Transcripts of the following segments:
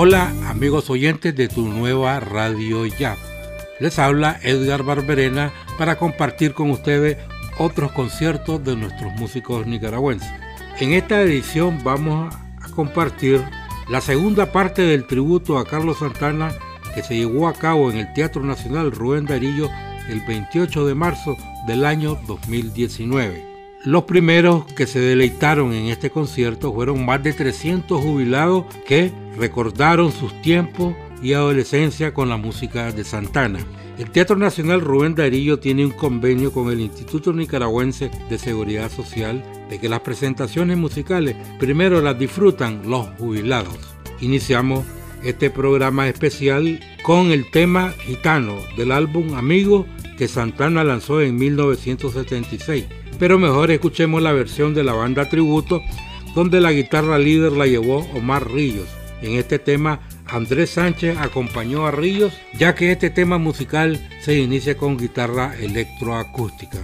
Hola amigos oyentes de tu nueva radio ya. Les habla Edgar Barberena para compartir con ustedes otros conciertos de nuestros músicos nicaragüenses. En esta edición vamos a compartir la segunda parte del tributo a Carlos Santana que se llevó a cabo en el Teatro Nacional Rubén Darillo el 28 de marzo del año 2019. Los primeros que se deleitaron en este concierto fueron más de 300 jubilados que recordaron sus tiempos y adolescencia con la música de Santana. El Teatro Nacional Rubén Darillo tiene un convenio con el Instituto Nicaragüense de Seguridad Social de que las presentaciones musicales primero las disfrutan los jubilados. Iniciamos este programa especial con el tema gitano del álbum Amigo que Santana lanzó en 1976 pero mejor escuchemos la versión de la banda Tributo, donde la guitarra líder la llevó Omar Ríos. En este tema, Andrés Sánchez acompañó a Ríos, ya que este tema musical se inicia con guitarra electroacústica.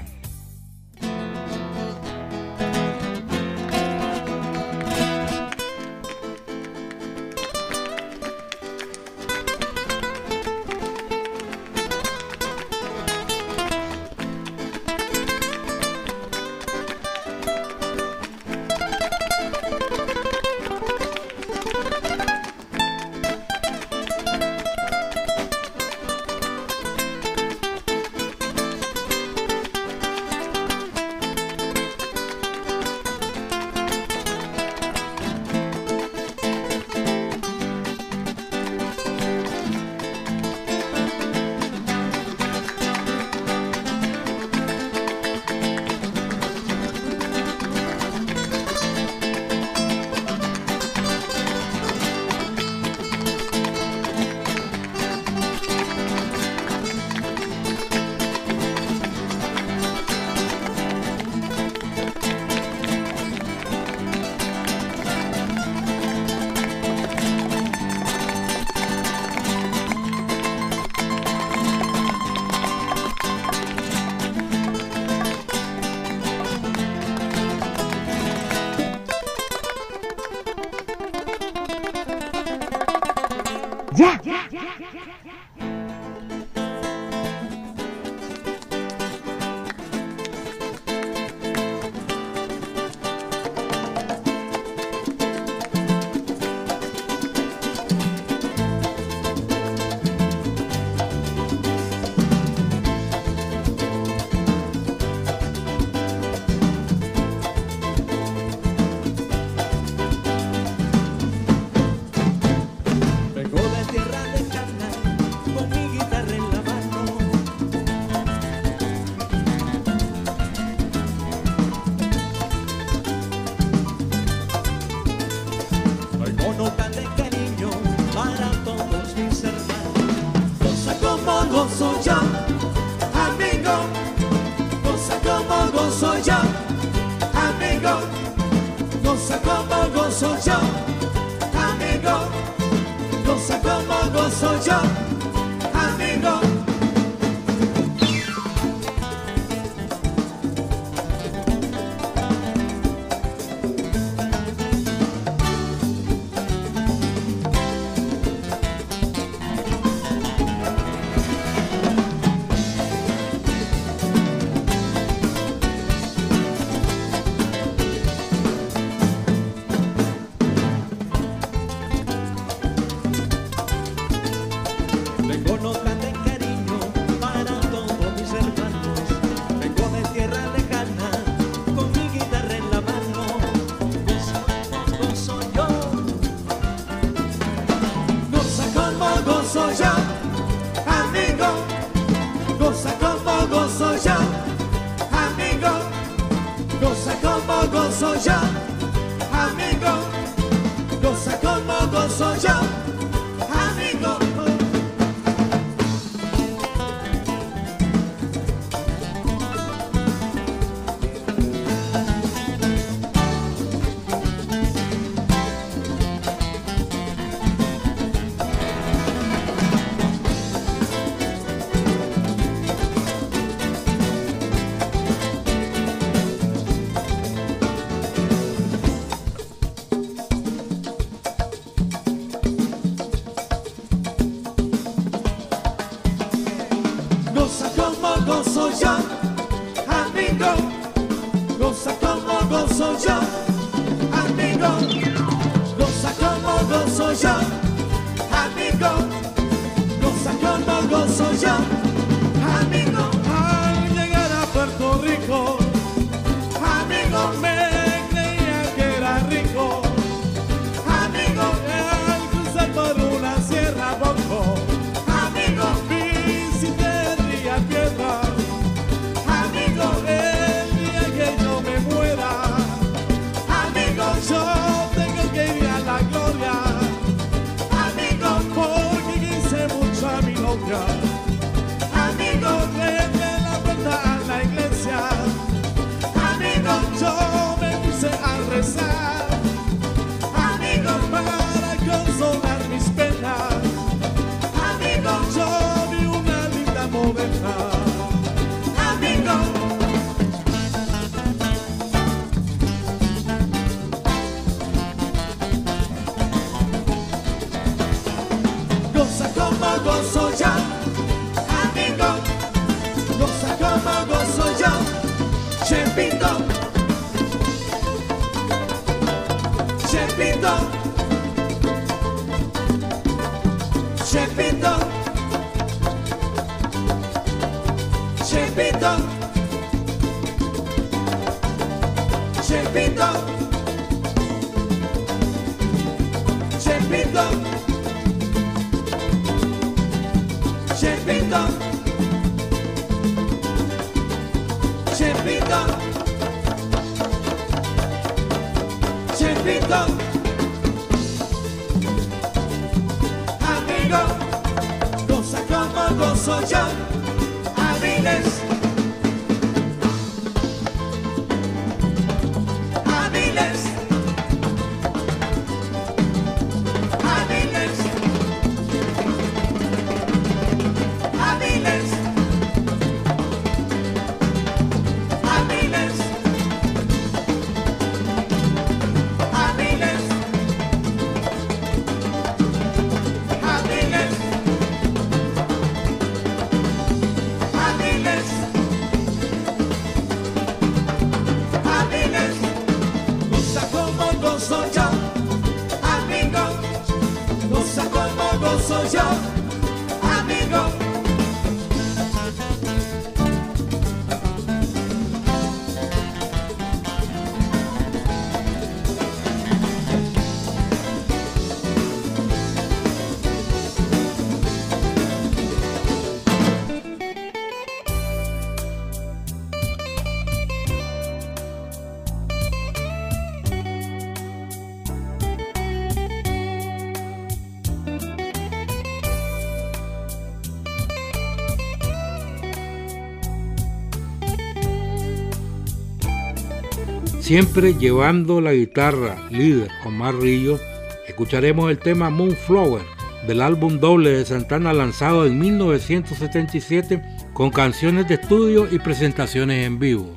Siempre llevando la guitarra líder Omar Rillo, escucharemos el tema Moonflower del álbum doble de Santana lanzado en 1977 con canciones de estudio y presentaciones en vivo.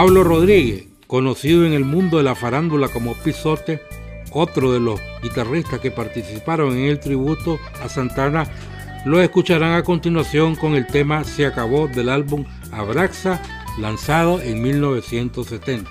Pablo Rodríguez, conocido en el mundo de la farándula como Pisote, otro de los guitarristas que participaron en el tributo a Santana, lo escucharán a continuación con el tema Se acabó del álbum Abraxa, lanzado en 1970.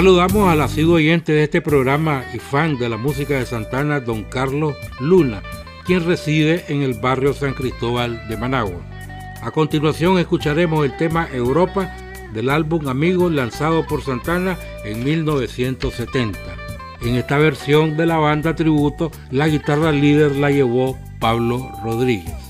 Saludamos al asiduo oyente de este programa y fan de la música de Santana, don Carlos Luna, quien reside en el barrio San Cristóbal de Managua. A continuación escucharemos el tema Europa del álbum Amigos lanzado por Santana en 1970. En esta versión de la banda tributo, la guitarra líder la llevó Pablo Rodríguez.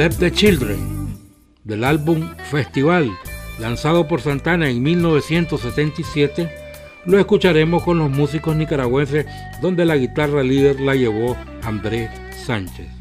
Let the Children, del álbum Festival, lanzado por Santana en 1977, lo escucharemos con los músicos nicaragüenses donde la guitarra líder la llevó André Sánchez.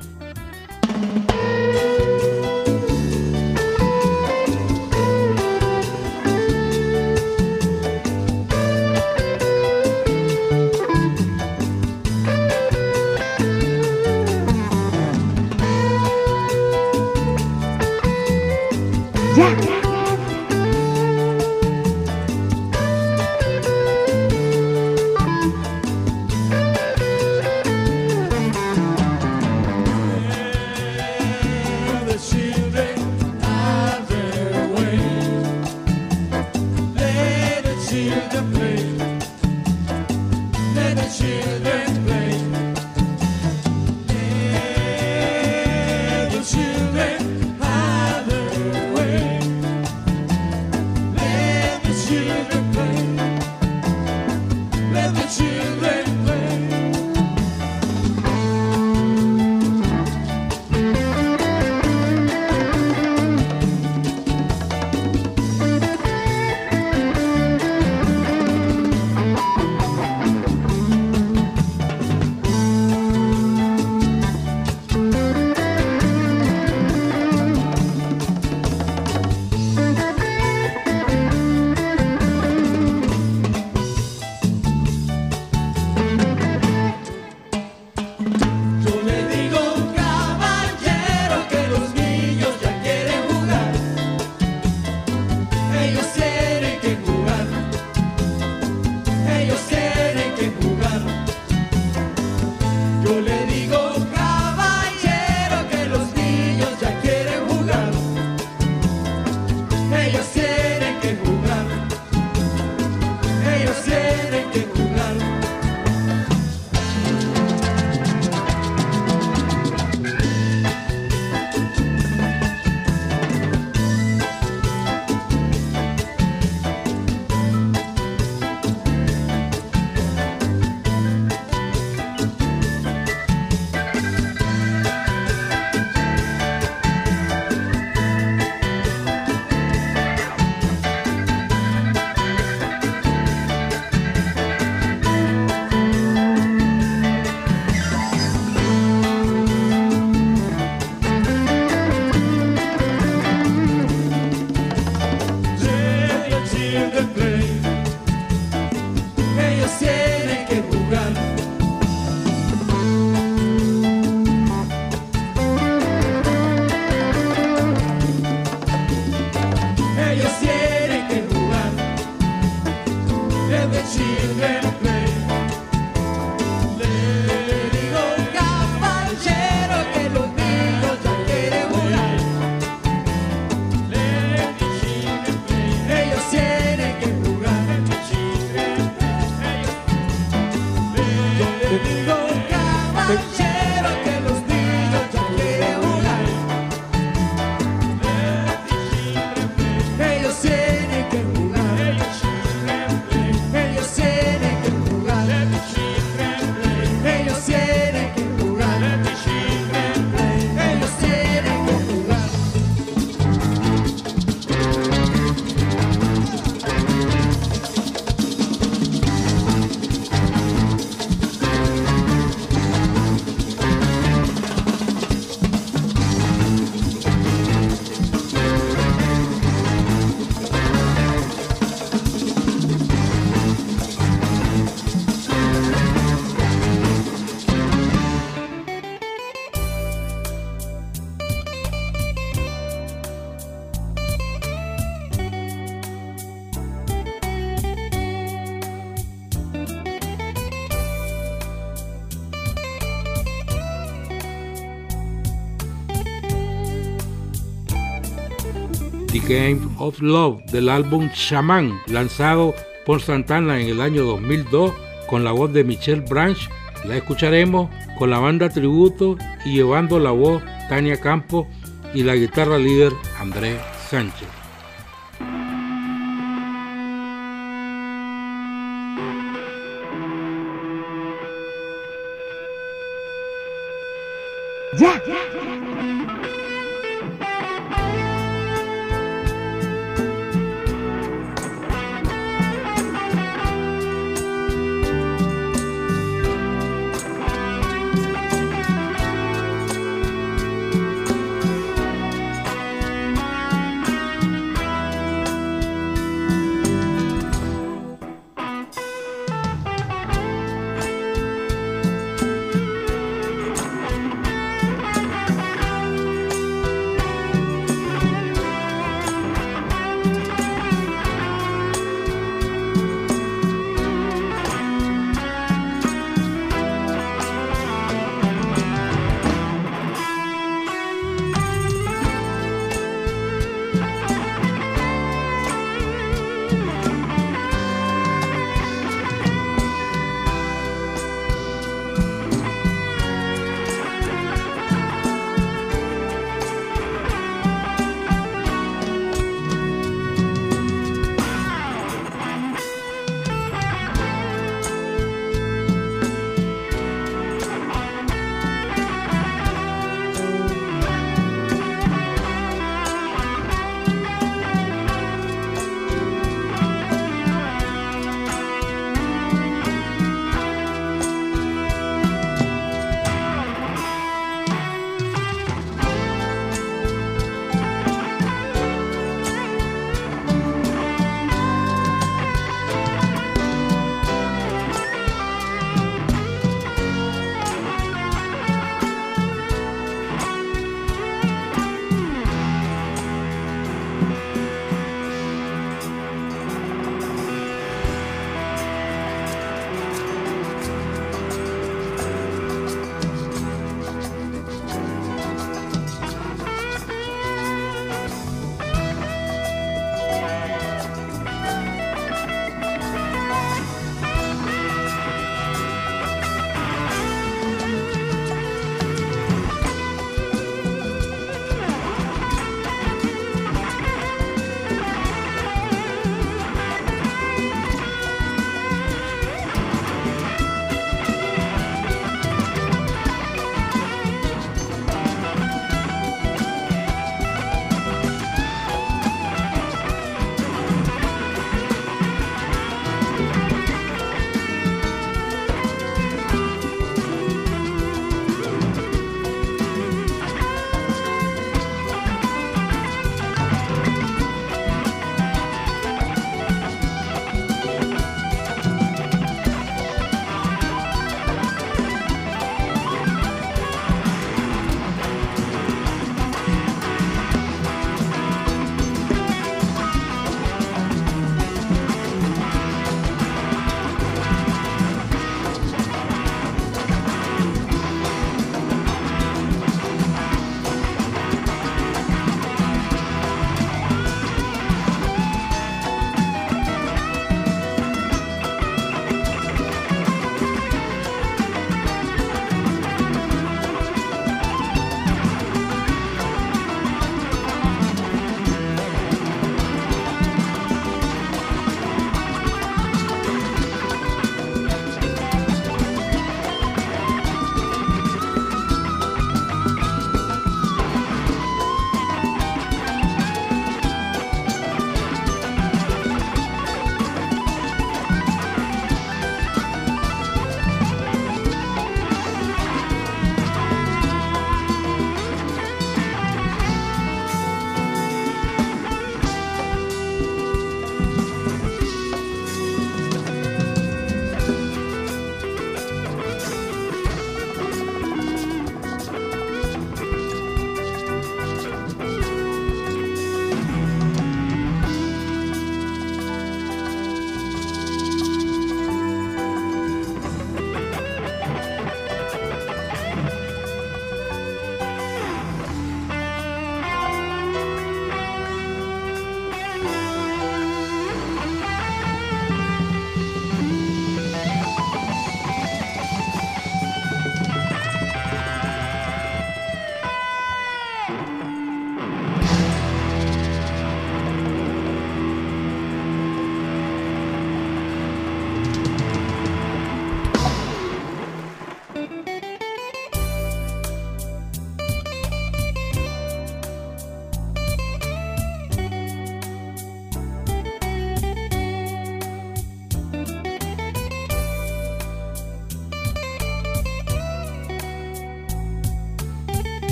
Game of Love del álbum Shaman, lanzado por Santana en el año 2002 con la voz de Michelle Branch. La escucharemos con la banda tributo y llevando la voz Tania Campo y la guitarra líder Andrés Sánchez.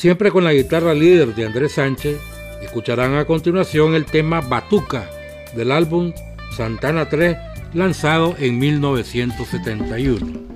Siempre con la guitarra líder de Andrés Sánchez, escucharán a continuación el tema Batuca del álbum Santana 3 lanzado en 1971.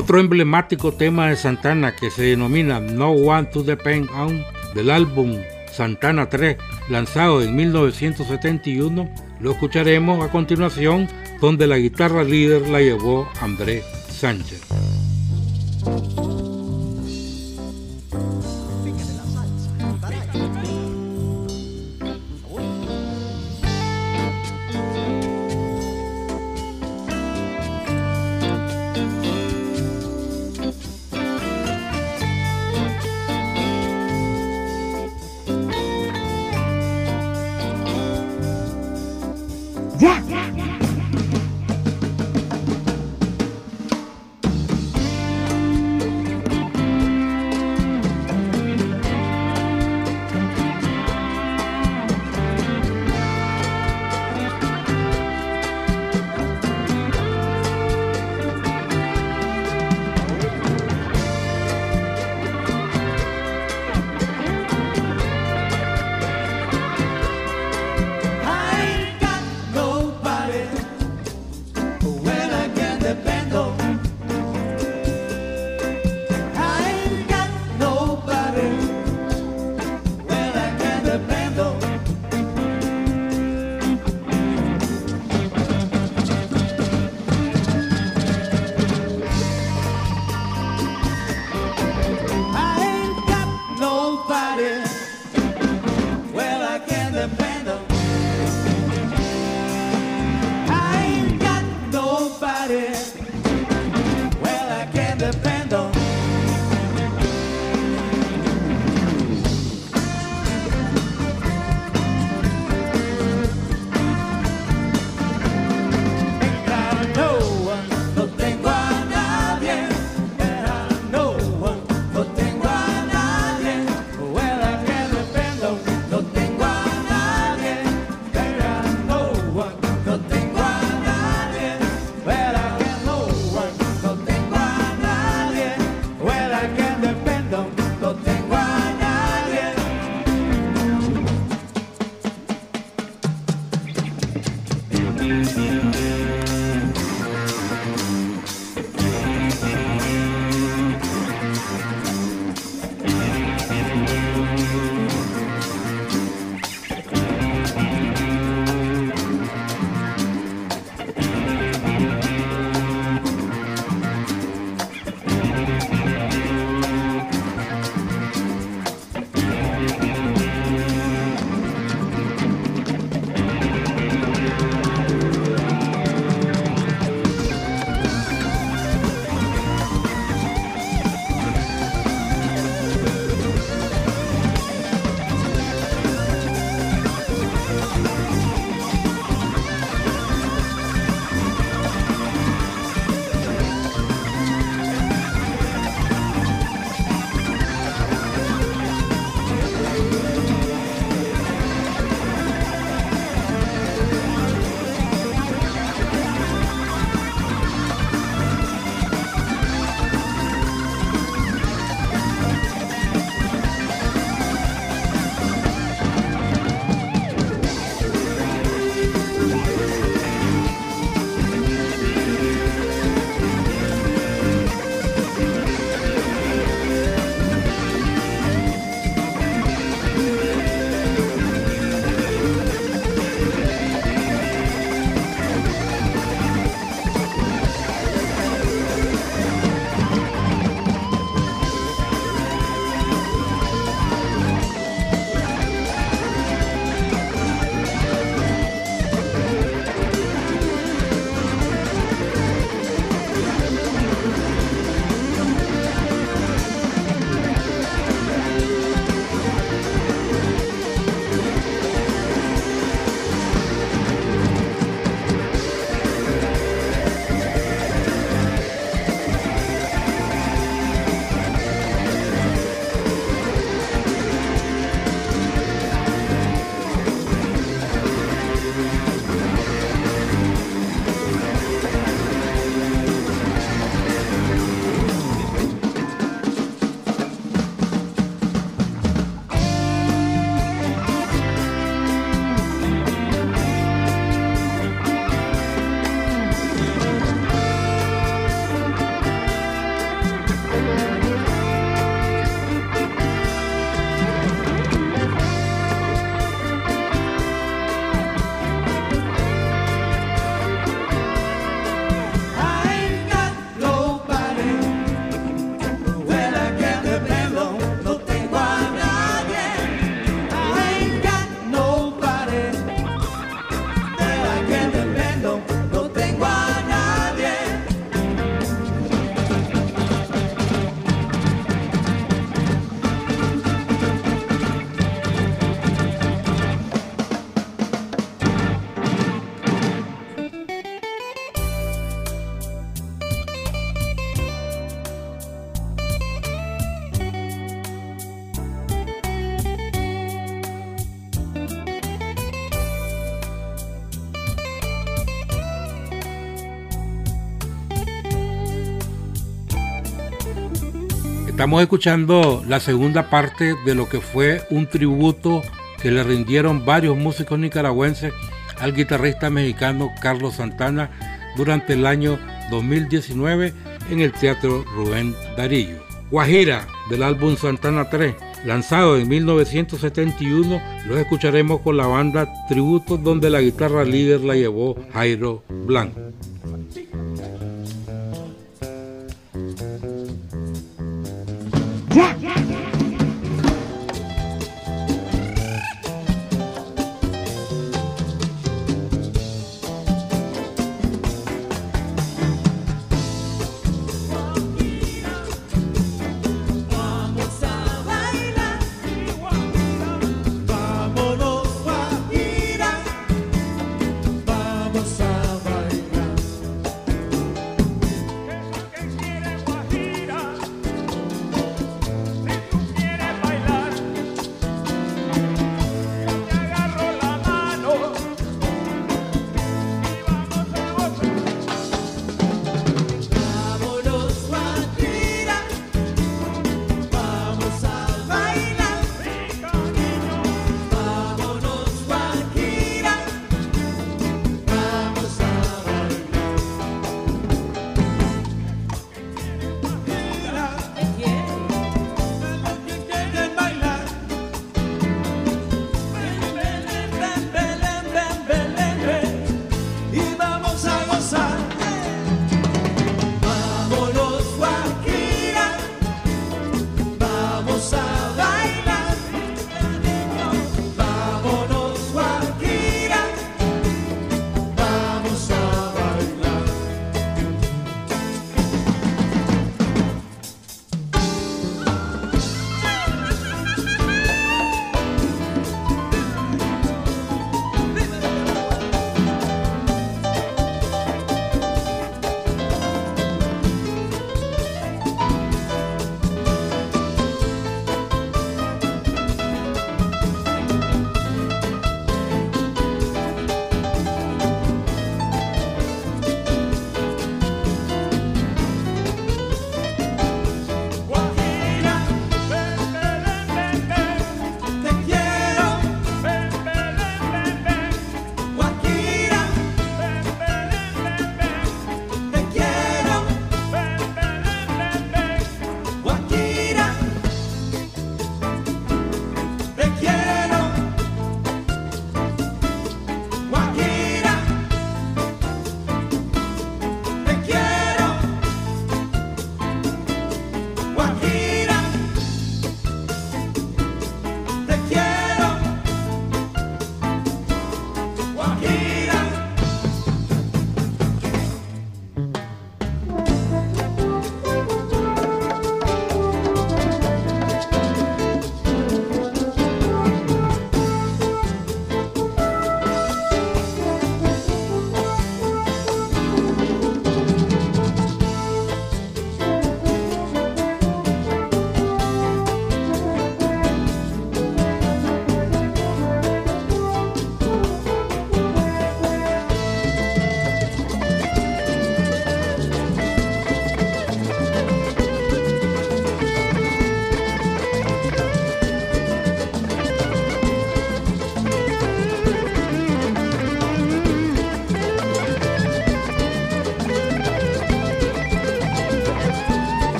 Otro emblemático tema de Santana que se denomina No One to Depend On del álbum Santana 3 lanzado en 1971 lo escucharemos a continuación donde la guitarra líder la llevó André Sánchez. Estamos escuchando la segunda parte de lo que fue un tributo que le rindieron varios músicos nicaragüenses al guitarrista mexicano Carlos Santana durante el año 2019 en el Teatro Rubén Darillo. Guajira del álbum Santana 3, lanzado en 1971, lo escucharemos con la banda Tributo donde la guitarra líder la llevó Jairo Blanco.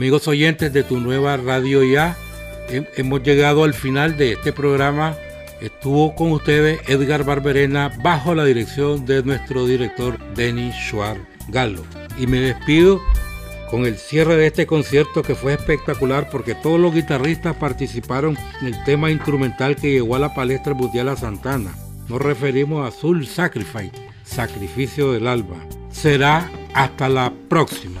Amigos oyentes de tu nueva radio ya, hemos llegado al final de este programa. Estuvo con ustedes Edgar Barberena bajo la dirección de nuestro director Denis Schwartz Galo. Y me despido con el cierre de este concierto que fue espectacular porque todos los guitarristas participaron en el tema instrumental que llegó a la palestra Butiala Santana. Nos referimos a Soul Sacrifice, Sacrificio del Alba. Será hasta la próxima.